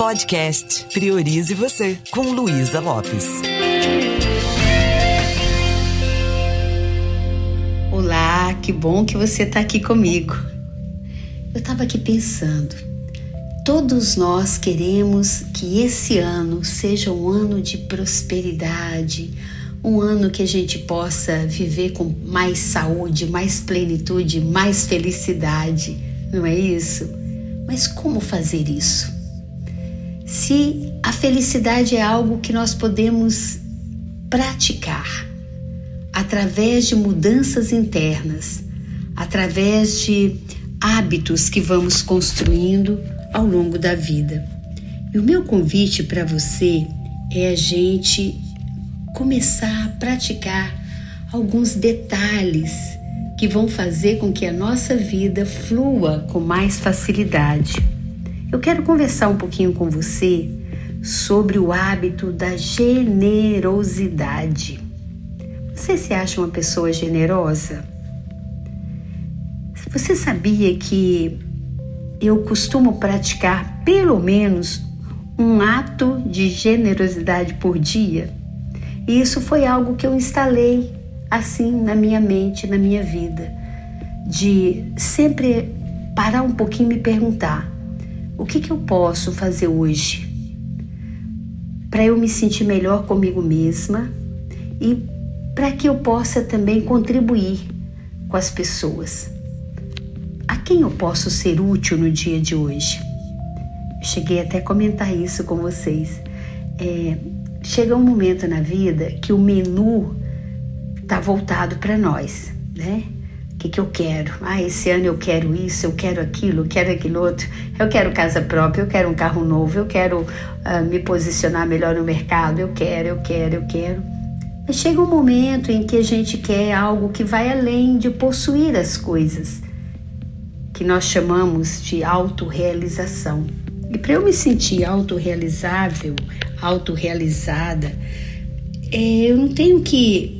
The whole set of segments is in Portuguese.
Podcast Priorize Você, com Luísa Lopes. Olá, que bom que você está aqui comigo. Eu estava aqui pensando, todos nós queremos que esse ano seja um ano de prosperidade, um ano que a gente possa viver com mais saúde, mais plenitude, mais felicidade, não é isso? Mas como fazer isso? Se a felicidade é algo que nós podemos praticar através de mudanças internas, através de hábitos que vamos construindo ao longo da vida. E o meu convite para você é a gente começar a praticar alguns detalhes que vão fazer com que a nossa vida flua com mais facilidade. Eu quero conversar um pouquinho com você sobre o hábito da generosidade. Você se acha uma pessoa generosa? Você sabia que eu costumo praticar pelo menos um ato de generosidade por dia? E isso foi algo que eu instalei assim na minha mente, na minha vida, de sempre parar um pouquinho e me perguntar: o que, que eu posso fazer hoje para eu me sentir melhor comigo mesma e para que eu possa também contribuir com as pessoas? A quem eu posso ser útil no dia de hoje? Eu cheguei até a comentar isso com vocês. É, chega um momento na vida que o menu está voltado para nós, né? Que, que eu quero? Ah, esse ano eu quero isso, eu quero aquilo, eu quero aquilo outro, eu quero casa própria, eu quero um carro novo, eu quero uh, me posicionar melhor no mercado, eu quero, eu quero, eu quero. Mas chega um momento em que a gente quer algo que vai além de possuir as coisas, que nós chamamos de autorrealização. E para eu me sentir autorrealizável, autorrealizada, é, eu não tenho que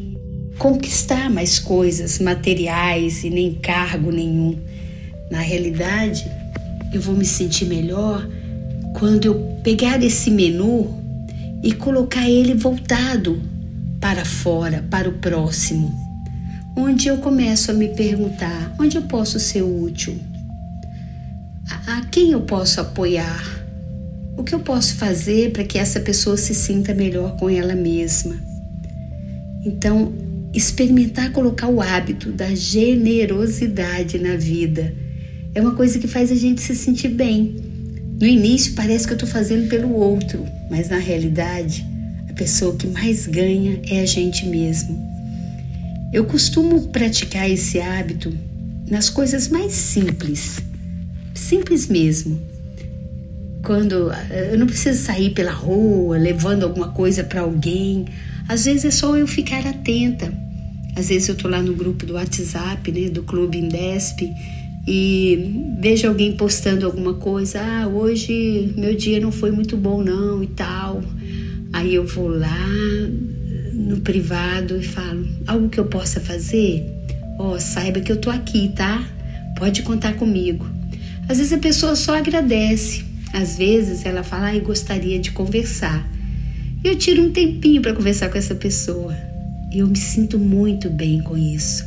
conquistar mais coisas materiais e nem cargo nenhum. Na realidade, eu vou me sentir melhor quando eu pegar esse menu e colocar ele voltado para fora, para o próximo, onde eu começo a me perguntar onde eu posso ser útil, a, a quem eu posso apoiar, o que eu posso fazer para que essa pessoa se sinta melhor com ela mesma. Então, experimentar colocar o hábito da generosidade na vida. É uma coisa que faz a gente se sentir bem. No início parece que eu estou fazendo pelo outro, mas na realidade a pessoa que mais ganha é a gente mesmo. Eu costumo praticar esse hábito nas coisas mais simples, simples mesmo. Quando eu não preciso sair pela rua levando alguma coisa para alguém, às vezes é só eu ficar atenta. Às vezes eu tô lá no grupo do WhatsApp, né, do Clube Indesp, e vejo alguém postando alguma coisa, ah, hoje meu dia não foi muito bom não e tal. Aí eu vou lá no privado e falo, algo que eu possa fazer? Ó, oh, saiba que eu tô aqui, tá? Pode contar comigo. Às vezes a pessoa só agradece, às vezes ela fala, ah, eu gostaria de conversar eu tiro um tempinho para conversar com essa pessoa. E eu me sinto muito bem com isso.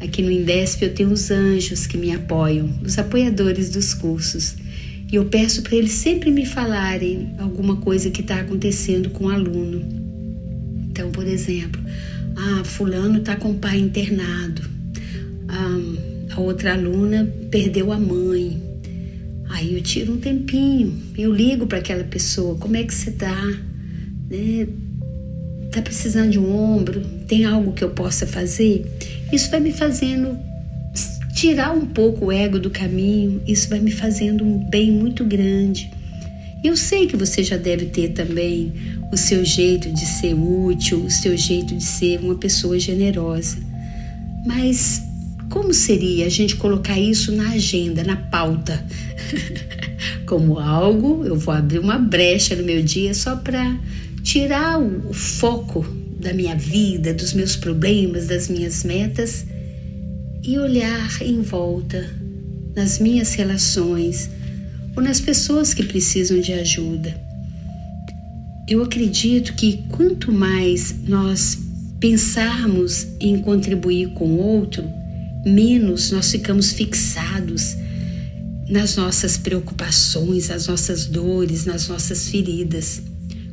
Aqui no Indesp eu tenho os anjos que me apoiam, os apoiadores dos cursos. E eu peço para eles sempre me falarem alguma coisa que está acontecendo com o aluno. Então, por exemplo, ah, fulano está com o pai internado. Ah, a outra aluna perdeu a mãe. Aí eu tiro um tempinho, eu ligo para aquela pessoa, como é que você está? né? Tá precisando de um ombro? Tem algo que eu possa fazer? Isso vai me fazendo tirar um pouco o ego do caminho, isso vai me fazendo um bem muito grande. Eu sei que você já deve ter também o seu jeito de ser útil, o seu jeito de ser uma pessoa generosa. Mas como seria a gente colocar isso na agenda, na pauta? Como algo, eu vou abrir uma brecha no meu dia só para tirar o foco da minha vida, dos meus problemas, das minhas metas e olhar em volta nas minhas relações, ou nas pessoas que precisam de ajuda. Eu acredito que quanto mais nós pensarmos em contribuir com o outro, menos nós ficamos fixados nas nossas preocupações, nas nossas dores, nas nossas feridas.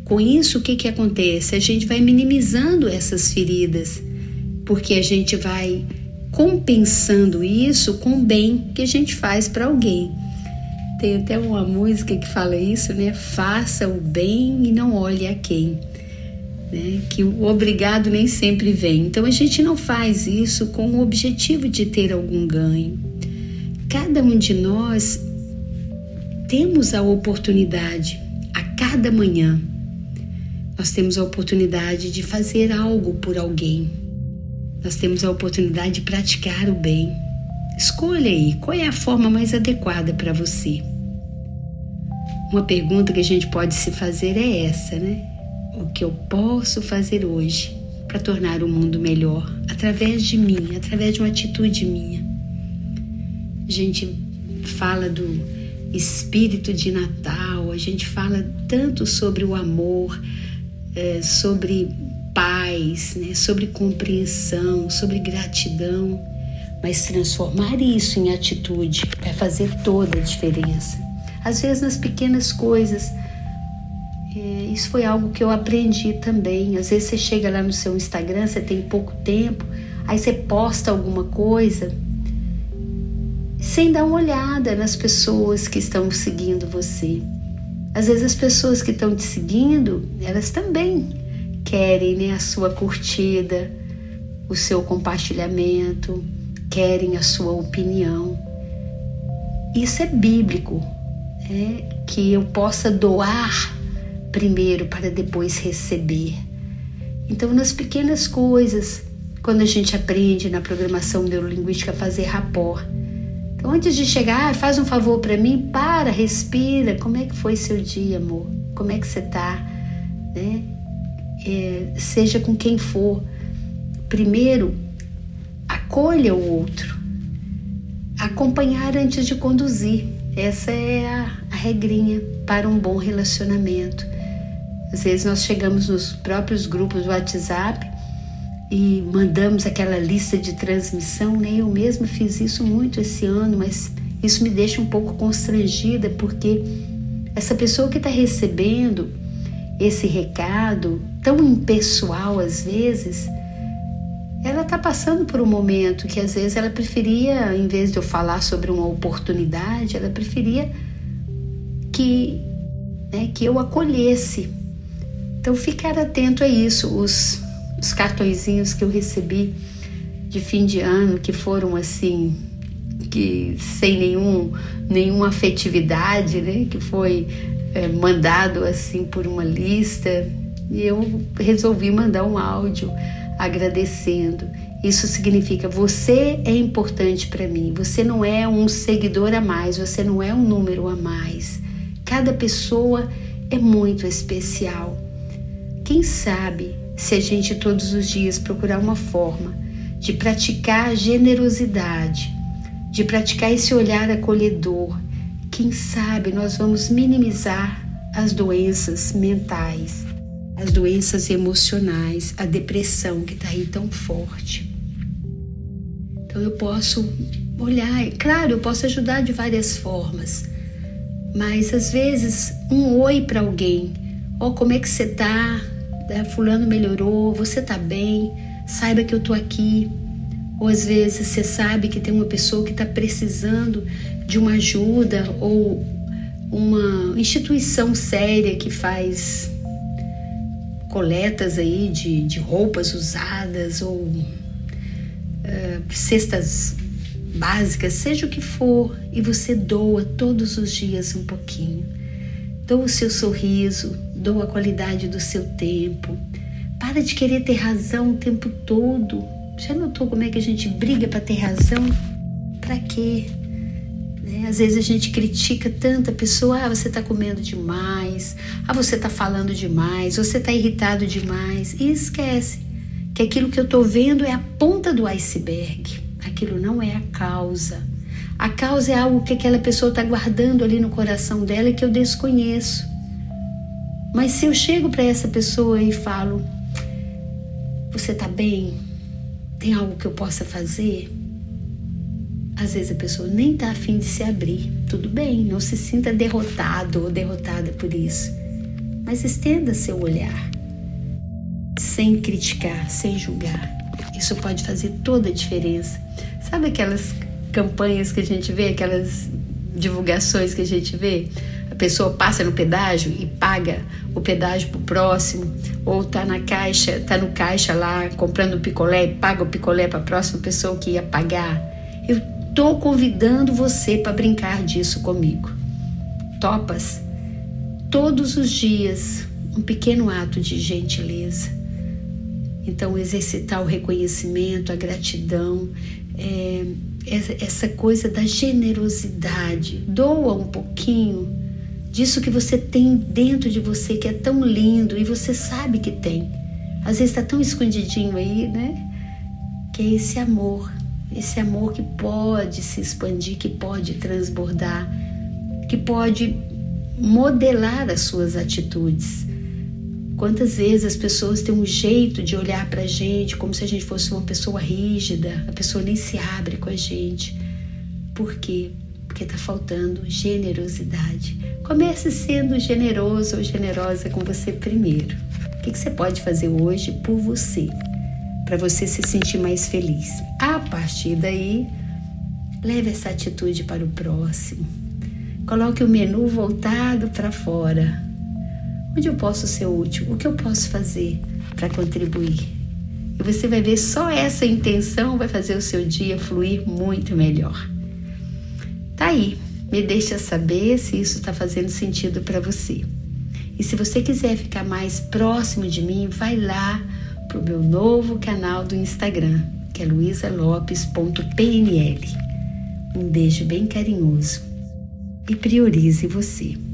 Com isso, o que, que acontece? A gente vai minimizando essas feridas, porque a gente vai compensando isso com o bem que a gente faz para alguém. Tem até uma música que fala isso, né? Faça o bem e não olhe a quem. Né? Que o obrigado nem sempre vem. Então a gente não faz isso com o objetivo de ter algum ganho. Cada um de nós temos a oportunidade a cada manhã. Nós temos a oportunidade de fazer algo por alguém, nós temos a oportunidade de praticar o bem. Escolha aí qual é a forma mais adequada para você. Uma pergunta que a gente pode se fazer é essa, né? O que eu posso fazer hoje para tornar o mundo melhor através de mim, através de uma atitude minha? A gente fala do espírito de Natal, a gente fala tanto sobre o amor, é, sobre paz, né, sobre compreensão, sobre gratidão, mas transformar isso em atitude vai fazer toda a diferença. Às vezes nas pequenas coisas, é, isso foi algo que eu aprendi também. Às vezes você chega lá no seu Instagram, você tem pouco tempo, aí você posta alguma coisa sem dar uma olhada nas pessoas que estão seguindo você. Às vezes as pessoas que estão te seguindo, elas também querem né, a sua curtida, o seu compartilhamento, querem a sua opinião. Isso é bíblico, é que eu possa doar primeiro para depois receber. Então, nas pequenas coisas, quando a gente aprende na programação neurolinguística a fazer rapport. Então, antes de chegar, ah, faz um favor para mim, para, respira. Como é que foi seu dia, amor? Como é que você tá? Né? é, seja com quem for, primeiro acolha o outro. Acompanhar antes de conduzir. Essa é a, a regrinha para um bom relacionamento. Às vezes nós chegamos nos próprios grupos do WhatsApp e mandamos aquela lista de transmissão, né? Eu mesma fiz isso muito esse ano, mas isso me deixa um pouco constrangida porque essa pessoa que está recebendo esse recado tão impessoal às vezes, ela está passando por um momento que às vezes ela preferia, em vez de eu falar sobre uma oportunidade, ela preferia que, né, que eu acolhesse. Então ficar atento a isso. Os, os cartõezinhos que eu recebi de fim de ano, que foram assim, que sem nenhum, nenhuma afetividade, né, que foi é, mandado assim por uma lista e eu resolvi mandar um áudio agradecendo. Isso significa você é importante para mim. Você não é um seguidor a mais, você não é um número a mais. Cada pessoa é muito especial. Quem sabe se a gente todos os dias procurar uma forma de praticar generosidade, de praticar esse olhar acolhedor, quem sabe nós vamos minimizar as doenças mentais, as doenças emocionais, a depressão que está aí tão forte. Então eu posso olhar, claro, eu posso ajudar de várias formas, mas às vezes um oi para alguém, ó, oh, como é que você tá? É, fulano melhorou, você tá bem? Saiba que eu tô aqui. Ou às vezes você sabe que tem uma pessoa que está precisando de uma ajuda ou uma instituição séria que faz coletas aí de, de roupas usadas ou uh, cestas básicas, seja o que for, e você doa todos os dias um pouquinho. Doa o seu sorriso, doa a qualidade do seu tempo. Para de querer ter razão o tempo todo. Já notou como é que a gente briga para ter razão? Para quê? Né? Às vezes a gente critica tanta pessoa, ah, você está comendo demais, ah, você está falando demais, você está irritado demais, e esquece que aquilo que eu estou vendo é a ponta do iceberg, aquilo não é a causa. A causa é algo que aquela pessoa está guardando ali no coração dela e que eu desconheço. Mas se eu chego para essa pessoa e falo: Você está bem? Tem algo que eu possa fazer? Às vezes a pessoa nem está afim de se abrir. Tudo bem, não se sinta derrotado ou derrotada por isso. Mas estenda seu olhar, sem criticar, sem julgar. Isso pode fazer toda a diferença. Sabe aquelas campanhas que a gente vê, aquelas divulgações que a gente vê? A pessoa passa no pedágio e paga o pedágio pro próximo, ou tá na caixa, tá no caixa lá comprando picolé e paga o picolé para a próxima pessoa que ia pagar. Eu Estou convidando você para brincar disso comigo. Topas? Todos os dias, um pequeno ato de gentileza. Então, exercitar o reconhecimento, a gratidão, é, essa coisa da generosidade. Doa um pouquinho disso que você tem dentro de você que é tão lindo e você sabe que tem. Às vezes está tão escondidinho aí, né? Que é esse amor esse amor que pode se expandir, que pode transbordar, que pode modelar as suas atitudes. Quantas vezes as pessoas têm um jeito de olhar para a gente como se a gente fosse uma pessoa rígida, a pessoa nem se abre com a gente. Por quê? Porque está faltando generosidade. Comece sendo generoso ou generosa com você primeiro. O que, você pode fazer hoje por você? para você se sentir mais feliz. A partir daí, leve essa atitude para o próximo. Coloque o menu voltado para fora. Onde eu posso ser útil? O que eu posso fazer para contribuir? E você vai ver só essa intenção vai fazer o seu dia fluir muito melhor. Tá aí. Me deixa saber se isso está fazendo sentido para você. E se você quiser ficar mais próximo de mim, vai lá para o meu novo canal do Instagram, que é luisalopes.pnl. Um beijo bem carinhoso e priorize você.